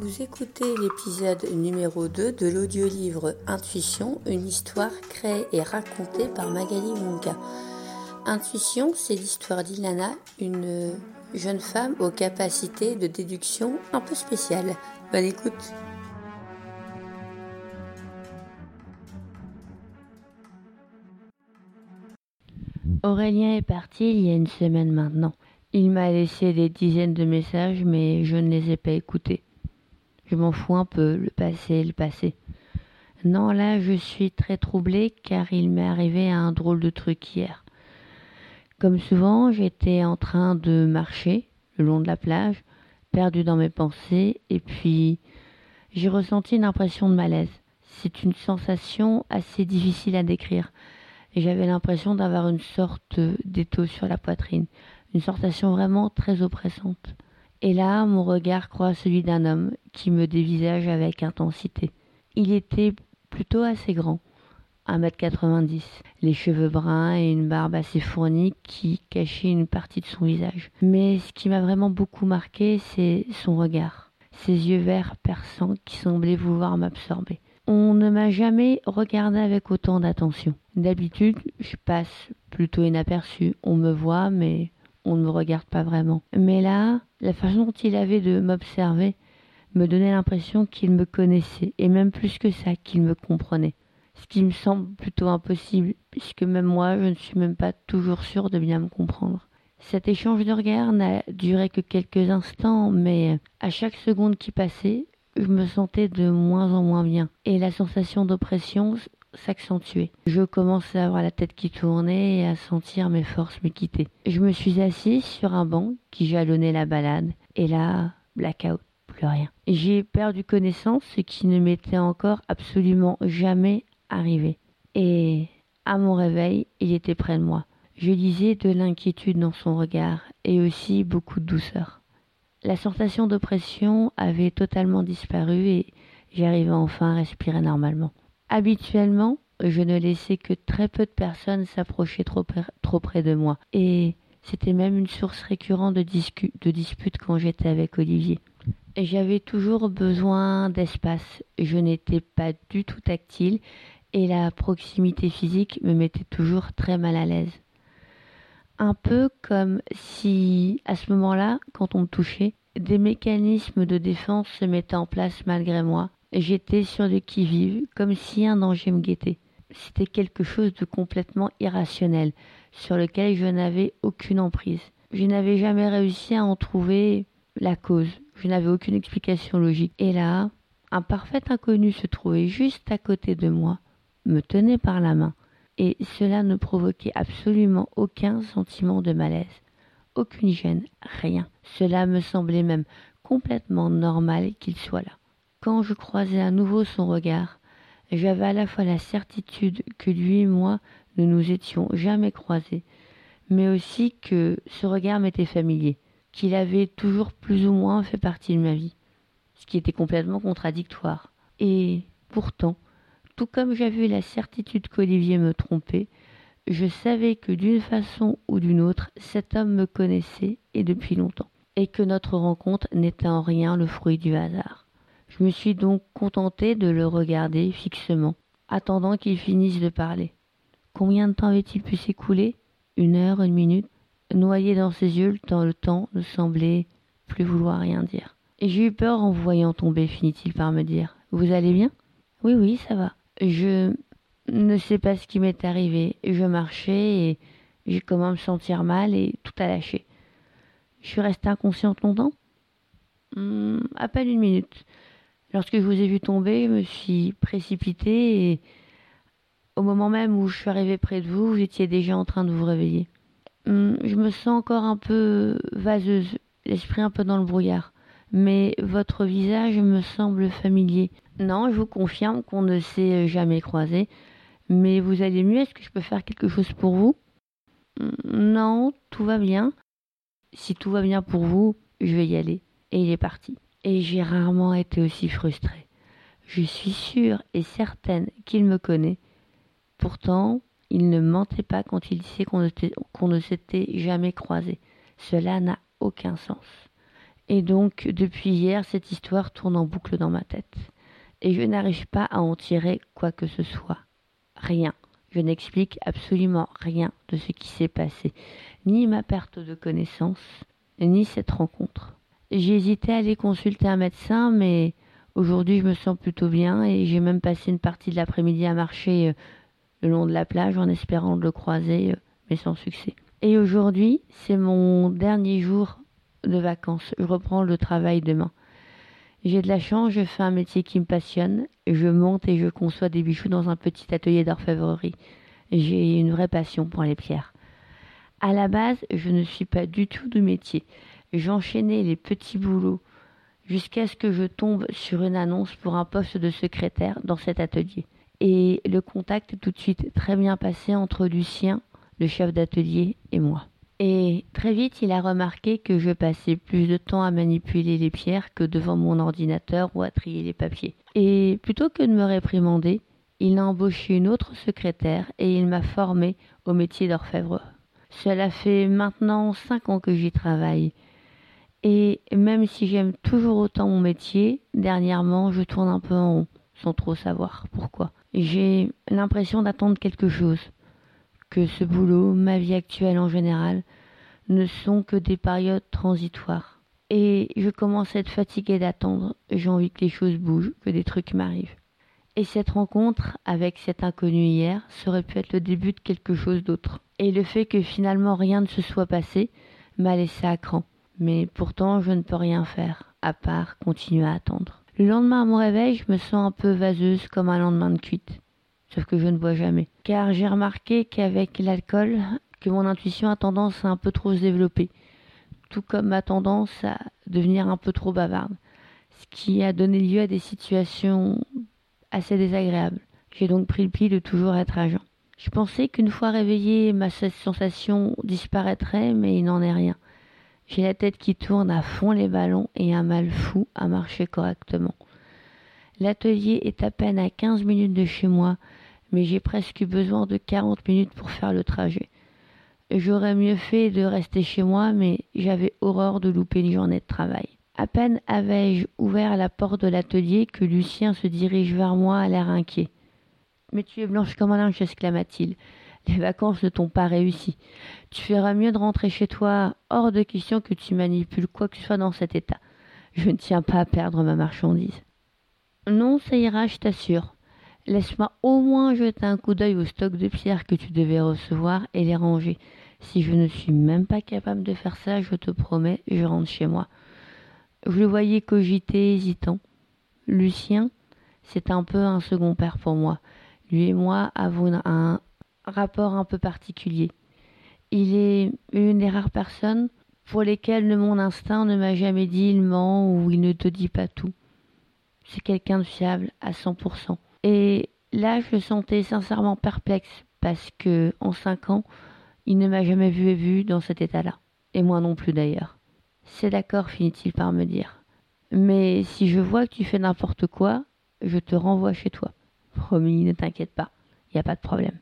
Vous écoutez l'épisode numéro 2 de l'audiolivre Intuition, une histoire créée et racontée par Magali Munka. Intuition, c'est l'histoire d'Ilana, une jeune femme aux capacités de déduction un peu spéciales. Bonne écoute. Aurélien est parti il y a une semaine maintenant. Il m'a laissé des dizaines de messages, mais je ne les ai pas écoutés. Je m'en fous un peu, le passé, le passé. Non, là, je suis très troublée car il m'est arrivé un drôle de truc hier. Comme souvent, j'étais en train de marcher le long de la plage, perdue dans mes pensées, et puis j'ai ressenti une impression de malaise. C'est une sensation assez difficile à décrire. J'avais l'impression d'avoir une sorte d'étau sur la poitrine, une sensation vraiment très oppressante. Et là, mon regard croise celui d'un homme qui me dévisage avec intensité. Il était plutôt assez grand, 1m90, les cheveux bruns et une barbe assez fournie qui cachait une partie de son visage. Mais ce qui m'a vraiment beaucoup marqué, c'est son regard, ses yeux verts perçants qui semblaient vouloir m'absorber. On ne m'a jamais regardé avec autant d'attention. D'habitude, je passe plutôt inaperçu. On me voit, mais on ne me regarde pas vraiment. Mais là, la façon dont il avait de m'observer me donnait l'impression qu'il me connaissait, et même plus que ça, qu'il me comprenait. Ce qui me semble plutôt impossible, puisque même moi, je ne suis même pas toujours sûre de bien me comprendre. Cet échange de regard n'a duré que quelques instants, mais à chaque seconde qui passait, je me sentais de moins en moins bien, et la sensation d'oppression s'accentuait. Je commençais à avoir la tête qui tournait et à sentir mes forces me quitter. Je me suis assise sur un banc qui jalonnait la balade, et là, blackout, plus rien. J'ai perdu connaissance, ce qui ne m'était encore absolument jamais arrivé. Et à mon réveil, il était près de moi. Je lisais de l'inquiétude dans son regard et aussi beaucoup de douceur. La sensation d'oppression avait totalement disparu et j'arrivais enfin à respirer normalement. Habituellement, je ne laissais que très peu de personnes s'approcher trop, près de moi. Et c'était même une source récurrente de, de disputes quand j'étais avec Olivier. J'avais toujours besoin d'espace. Je n'étais pas du tout tactile et la proximité physique me mettait toujours très mal à l'aise. Un peu comme si, à ce moment-là, quand on me touchait, des mécanismes de défense se mettaient en place malgré moi J'étais sur le qui-vive, comme si un danger me guettait. C'était quelque chose de complètement irrationnel, sur lequel je n'avais aucune emprise. Je n'avais jamais réussi à en trouver la cause. Je n'avais aucune explication logique. Et là, un parfait inconnu se trouvait juste à côté de moi, me tenait par la main, et cela ne provoquait absolument aucun sentiment de malaise, aucune gêne, rien. Cela me semblait même complètement normal qu'il soit là. Quand je croisais à nouveau son regard, j'avais à la fois la certitude que lui et moi ne nous étions jamais croisés, mais aussi que ce regard m'était familier, qu'il avait toujours plus ou moins fait partie de ma vie, ce qui était complètement contradictoire. Et pourtant, tout comme j'avais la certitude qu'Olivier me trompait, je savais que d'une façon ou d'une autre, cet homme me connaissait et depuis longtemps, et que notre rencontre n'était en rien le fruit du hasard. Je me suis donc contentée de le regarder fixement, attendant qu'il finisse de parler. Combien de temps avait-il pu s'écouler? Une heure, une minute? Noyé dans ses yeux, le temps, ne semblait plus vouloir rien dire. J'ai eu peur en vous voyant tomber, finit-il par me dire. Vous allez bien? Oui, oui, ça va. Je ne sais pas ce qui m'est arrivé. Je marchais et j'ai commencé à me sentir mal et tout a lâché. Je suis restée inconsciente longtemps? Hmm, À peine une minute. Lorsque je vous ai vu tomber, je me suis précipitée et au moment même où je suis arrivée près de vous, vous étiez déjà en train de vous réveiller. Hum, je me sens encore un peu vaseuse, l'esprit un peu dans le brouillard, mais votre visage me semble familier. Non, je vous confirme qu'on ne s'est jamais croisé, mais vous allez mieux, est-ce que je peux faire quelque chose pour vous? Hum, Non, tout va bien. Si tout va bien pour vous, je vais y aller. Et il est parti et j'ai rarement été aussi frustrée. Je suis sûre et certaine qu'il me connaît. Pourtant, il ne mentait pas quand il disait qu'on ne s'était jamais croisé. Cela n'a aucun sens. Et donc, depuis hier, cette histoire tourne en boucle dans ma tête. Et je n'arrive pas à en tirer quoi que ce soit. Rien. Je n'explique absolument rien de ce qui s'est passé, ni ma perte de connaissance, ni cette rencontre. J'ai hésité à aller consulter un médecin, mais aujourd'hui je me sens plutôt bien et j'ai même passé une partie de l'après-midi à marcher euh, le long de la plage en espérant le croiser, euh, mais sans succès. Et aujourd'hui, c'est mon dernier jour de vacances. Je reprends le travail demain. J'ai de la chance, je fais un métier qui me passionne. Je monte et je conçois des bijoux dans un petit atelier d'orfèvrerie. J'ai une vraie passion pour les pierres. À la base, je ne suis pas du tout de métier. J'enchaînais les petits boulots jusqu'à ce que je tombe sur une annonce pour un poste de secrétaire dans cet atelier. Et le contact est tout de suite très bien passé entre Lucien, le chef d'atelier, et moi. Et très vite, il a remarqué que je passais plus de temps à manipuler les pierres que devant mon ordinateur ou à trier les papiers. Et plutôt que de me réprimander, il a embauché une autre secrétaire et il m'a formé au métier d'orfèvre. Cela fait maintenant cinq ans que j'y travaille. Et même si j'aime toujours autant mon métier, dernièrement je tourne un peu en rond, sans trop savoir pourquoi. J'ai l'impression d'attendre quelque chose que ce boulot, ma vie actuelle en général, ne sont que des périodes transitoires. Et je commence à être fatiguée d'attendre, j'ai envie que les choses bougent, que des trucs m'arrivent. Et cette rencontre avec cet inconnu hier serait pu être le début de quelque chose d'autre. Et le fait que finalement rien ne se soit passé m'a laissé à cran. Mais pourtant je ne peux rien faire, à part continuer à attendre. Le lendemain à mon réveil, je me sens un peu vaseuse comme un lendemain de cuite sauf que je ne bois jamais. Car j'ai remarqué qu'avec l'alcool, que mon intuition a tendance à un peu trop se développer, tout comme ma tendance à devenir un peu trop bavarde, ce qui a donné lieu à des situations assez désagréables. J'ai donc pris le pli de toujours être agent. Je pensais qu'une fois réveillée, ma sensation disparaîtrait, mais il n'en est rien. J'ai la tête qui tourne à fond les ballons et un mal fou à marcher correctement. L'atelier est à peine à 15 minutes de chez moi, mais j'ai presque besoin de 40 minutes pour faire le trajet. J'aurais mieux fait de rester chez moi, mais j'avais horreur de louper une journée de travail. À peine avais-je ouvert la porte de l'atelier que Lucien se dirige vers moi à l'air inquiet. Mais tu es blanche comme un linge, s'exclama-t-il. Les vacances ne t'ont pas réussi. Tu feras mieux de rentrer chez toi. Hors de question que tu manipules quoi que ce soit dans cet état. Je ne tiens pas à perdre ma marchandise. Non, ça ira, je t'assure. Laisse-moi au moins jeter un coup d'œil au stock de pierres que tu devais recevoir et les ranger. Si je ne suis même pas capable de faire ça, je te promets, je rentre chez moi. Je le voyais cogiter, hésitant. Lucien, c'est un peu un second père pour moi. Lui et moi avons un rapport un peu particulier. Il est une des rares personnes pour lesquelles mon instinct ne m'a jamais dit il ment ou il ne te dit pas tout. C'est quelqu'un de fiable à 100%. Et là, je le sentais sincèrement perplexe parce que en cinq ans, il ne m'a jamais vu et vu dans cet état-là. Et moi non plus d'ailleurs. C'est d'accord, finit-il par me dire. Mais si je vois que tu fais n'importe quoi, je te renvoie chez toi. Promis, ne t'inquiète pas, il n'y a pas de problème.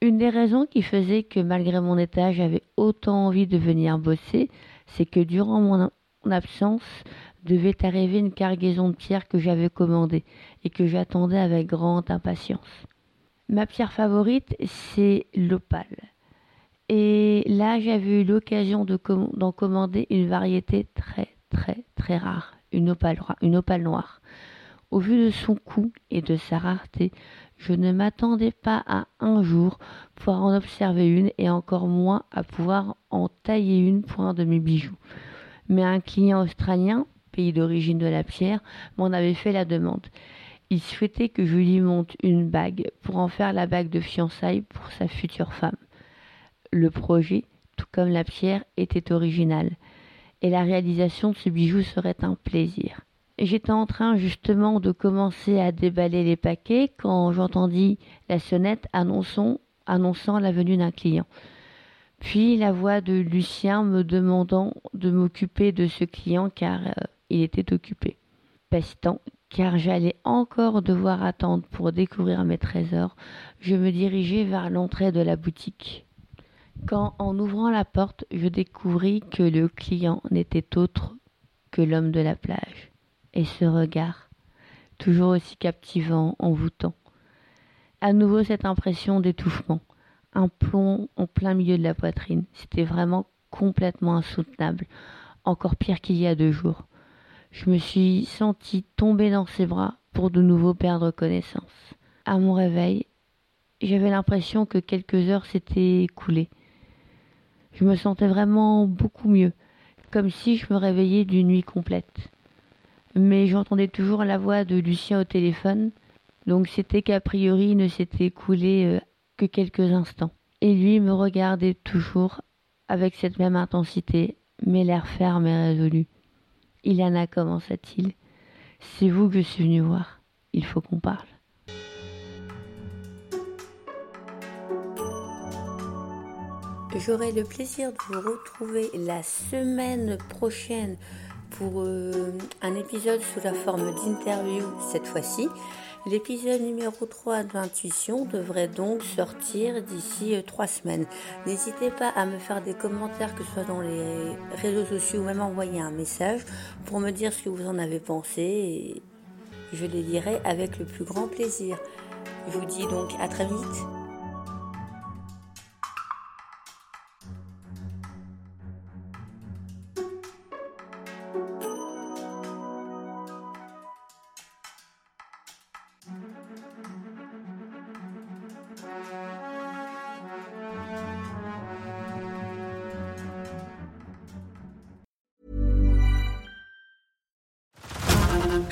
Une des raisons qui faisait que malgré mon état, j'avais autant envie de venir bosser, c'est que durant mon absence, devait arriver une cargaison de pierres que j'avais commandée et que j'attendais avec grande impatience. Ma pierre favorite, c'est l'opale. Et là, j'avais eu l'occasion d'en commander une variété très, très, très rare, une opale, une opale noire. Au vu de son coût et de sa rareté, je ne m'attendais pas à un jour pouvoir en observer une et encore moins à pouvoir en tailler une pour un de mes bijoux. Mais un client australien pays d'origine de la pierre, m'en avait fait la demande. Il souhaitait que je lui monte une bague pour en faire la bague de fiançailles pour sa future femme. Le projet, tout comme la pierre, était original, et la réalisation de ce bijou serait un plaisir. J'étais en train justement de commencer à déballer les paquets quand j'entendis la sonnette annonçant, la venue d'un client. Puis la voix de Lucien me demandant de m'occuper de ce client car euh, il était occupé. Pestant, car j'allais encore devoir attendre pour découvrir mes trésors, je me dirigeai vers l'entrée de la boutique. quand, en ouvrant la porte, je découvris que le client n'était autre que l'homme de la plage. Et ce regard, toujours aussi captivant, envoûtant. À nouveau cette impression d'étouffement, un plomb en plein milieu de la poitrine. C'était vraiment complètement insoutenable, encore pire qu'il y a deux jours. Je me suis sentie tomber dans ses bras pour de nouveau perdre connaissance. À mon réveil, j'avais l'impression que quelques heures s'étaient écoulées. Je me sentais vraiment beaucoup mieux, comme si je me réveillais d'une nuit complète. Mais j'entendais toujours la voix de Lucien au téléphone, donc c'était qu'a priori il ne s'était écoulé euh, que quelques instants. Et lui me regardait toujours avec cette même intensité, mais l'air ferme et résolu. Ilana, commença-t-il, c'est vous que je suis venu voir. Il faut qu'on parle. J'aurai le plaisir de vous retrouver la semaine prochaine pour euh, un épisode sous la forme d'interview cette fois-ci. L'épisode numéro 3 d'Intuition devrait donc sortir d'ici 3 euh, semaines. N'hésitez pas à me faire des commentaires, que ce soit dans les réseaux sociaux ou même envoyer un message pour me dire ce que vous en avez pensé et je les lirai avec le plus grand plaisir. Je vous dis donc à très vite.